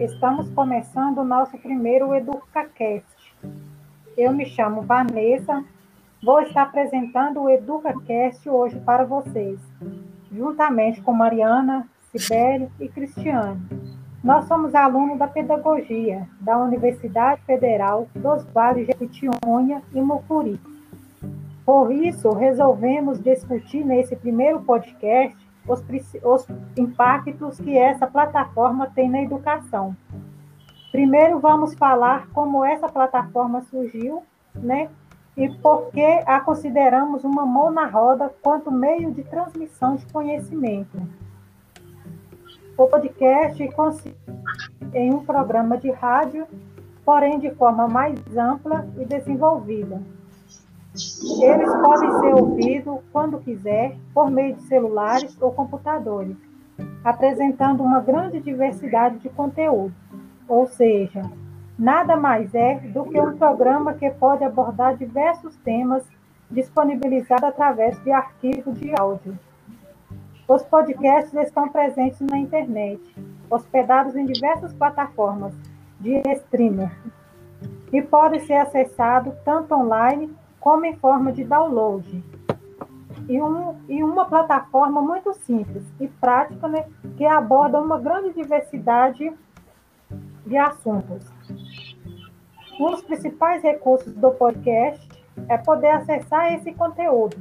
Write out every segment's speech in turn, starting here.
estamos começando o nosso primeiro EducaCast. Eu me chamo Vanessa, vou estar apresentando o EducaCast hoje para vocês, juntamente com Mariana, Sibeli e Cristiane. Nós somos alunos da Pedagogia da Universidade Federal dos Vales de Jequitinhonha e Mucuri. Por isso, resolvemos discutir nesse primeiro podcast os, os impactos que essa plataforma tem na educação. Primeiro, vamos falar como essa plataforma surgiu, né? E por que a consideramos uma mão na roda quanto meio de transmissão de conhecimento. O podcast consiste em um programa de rádio, porém de forma mais ampla e desenvolvida eles podem ser ouvidos quando quiser, por meio de celulares ou computadores, apresentando uma grande diversidade de conteúdo. Ou seja, nada mais é do que um programa que pode abordar diversos temas disponibilizados através de arquivo de áudio. Os podcasts estão presentes na internet, hospedados em diversas plataformas de streaming, e podem ser acessados tanto online como em forma de download. E, um, e uma plataforma muito simples e prática, né, que aborda uma grande diversidade de assuntos. Um dos principais recursos do podcast é poder acessar esse conteúdo,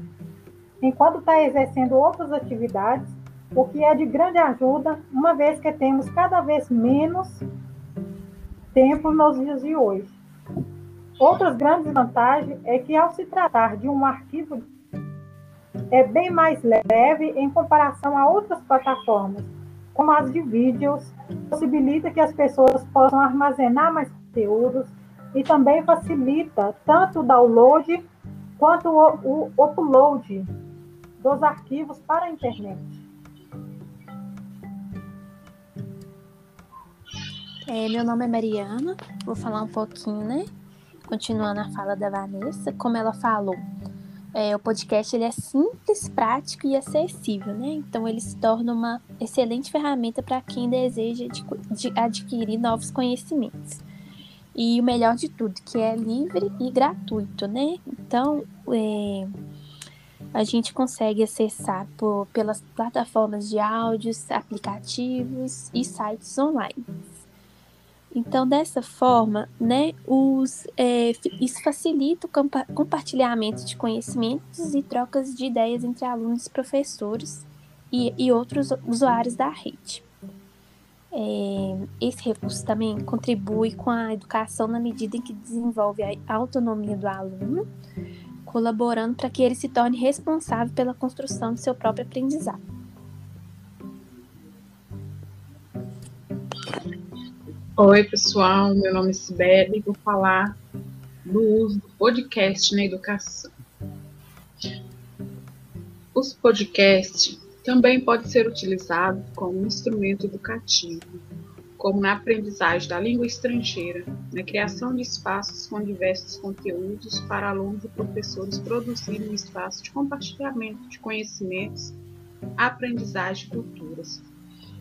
enquanto está exercendo outras atividades, o que é de grande ajuda, uma vez que temos cada vez menos tempo nos dias de hoje. Outras grandes vantagens é que, ao se tratar de um arquivo, é bem mais leve em comparação a outras plataformas, como as de vídeos, possibilita que as pessoas possam armazenar mais conteúdos e também facilita tanto o download quanto o, o upload dos arquivos para a internet. É, meu nome é Mariana, vou falar um pouquinho, né, continuando a fala da Vanessa, como ela falou, é, o podcast ele é simples, prático e acessível, né? Então ele se torna uma excelente ferramenta para quem deseja adquirir novos conhecimentos. E o melhor de tudo, que é livre e gratuito, né? Então é, a gente consegue acessar por, pelas plataformas de áudios, aplicativos e sites online. Então, dessa forma, né, os, é, isso facilita o compa compartilhamento de conhecimentos e trocas de ideias entre alunos, professores e, e outros usuários da rede. É, esse recurso também contribui com a educação na medida em que desenvolve a autonomia do aluno, colaborando para que ele se torne responsável pela construção de seu próprio aprendizado. Oi, pessoal. Meu nome é Sibeli e vou falar do uso do podcast na educação. Os podcasts também podem ser utilizados como instrumento educativo, como na aprendizagem da língua estrangeira, na criação de espaços com diversos conteúdos para alunos e professores produzirem um espaço de compartilhamento de conhecimentos, aprendizagem e culturas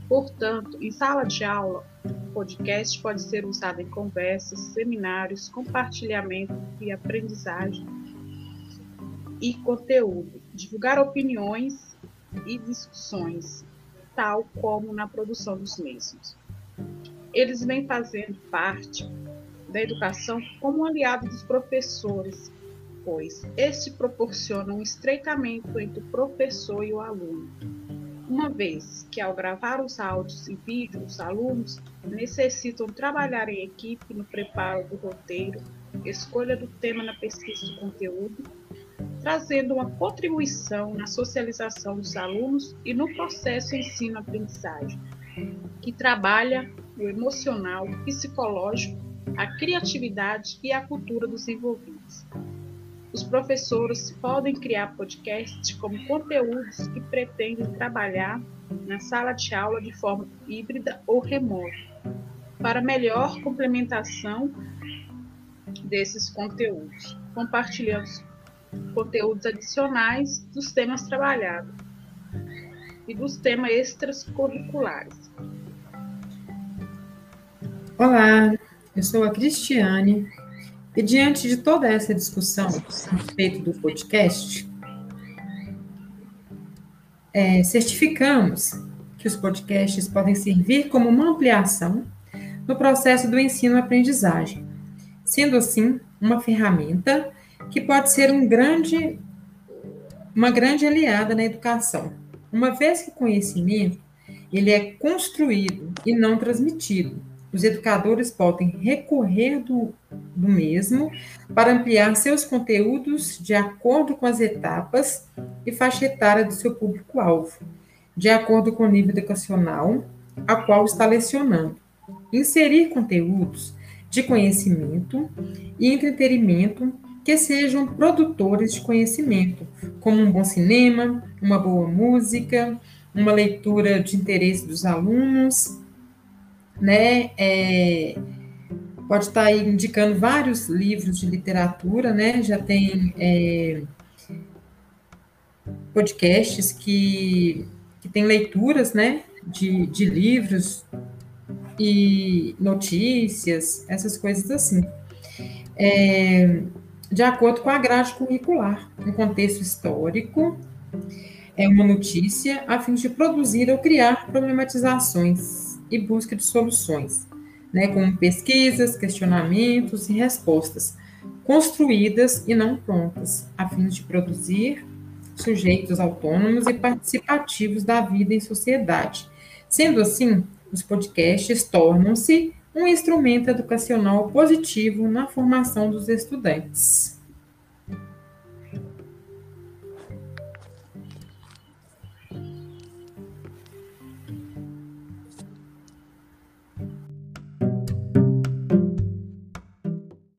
Portanto, em sala de aula, o podcast pode ser usado em conversas, seminários, compartilhamento e aprendizagem e conteúdo, divulgar opiniões e discussões, tal como na produção dos mesmos. Eles vêm fazendo parte da educação como aliado dos professores, pois este proporciona um estreitamento entre o professor e o aluno uma vez que, ao gravar os áudios e vídeos, os alunos necessitam trabalhar em equipe no preparo do roteiro, escolha do tema na pesquisa do conteúdo, trazendo uma contribuição na socialização dos alunos e no processo ensino-aprendizagem, que trabalha o emocional, psicológico, a criatividade e a cultura dos envolvidos. Os professores podem criar podcasts como conteúdos que pretendem trabalhar na sala de aula de forma híbrida ou remota, para melhor complementação desses conteúdos, compartilhando conteúdos adicionais dos temas trabalhados e dos temas extracurriculares. Olá, eu sou a Cristiane e diante de toda essa discussão a respeito do podcast, é, certificamos que os podcasts podem servir como uma ampliação no processo do ensino-aprendizagem, sendo assim uma ferramenta que pode ser um grande, uma grande aliada na educação, uma vez que o conhecimento ele é construído e não transmitido. Os educadores podem recorrer do, do mesmo para ampliar seus conteúdos de acordo com as etapas e faixa etária do seu público-alvo, de acordo com o nível educacional a qual está lecionando. Inserir conteúdos de conhecimento e entretenimento que sejam produtores de conhecimento, como um bom cinema, uma boa música, uma leitura de interesse dos alunos né? É, pode estar aí indicando vários livros de literatura, né? Já tem é, podcasts que, que tem leituras, né? De, de livros e notícias, essas coisas assim. É, de acordo com a grade curricular, um contexto histórico, é uma notícia a fim de produzir ou criar problematizações e busca de soluções, né, como pesquisas, questionamentos e respostas, construídas e não prontas, a fim de produzir sujeitos autônomos e participativos da vida em sociedade. Sendo assim, os podcasts tornam-se um instrumento educacional positivo na formação dos estudantes.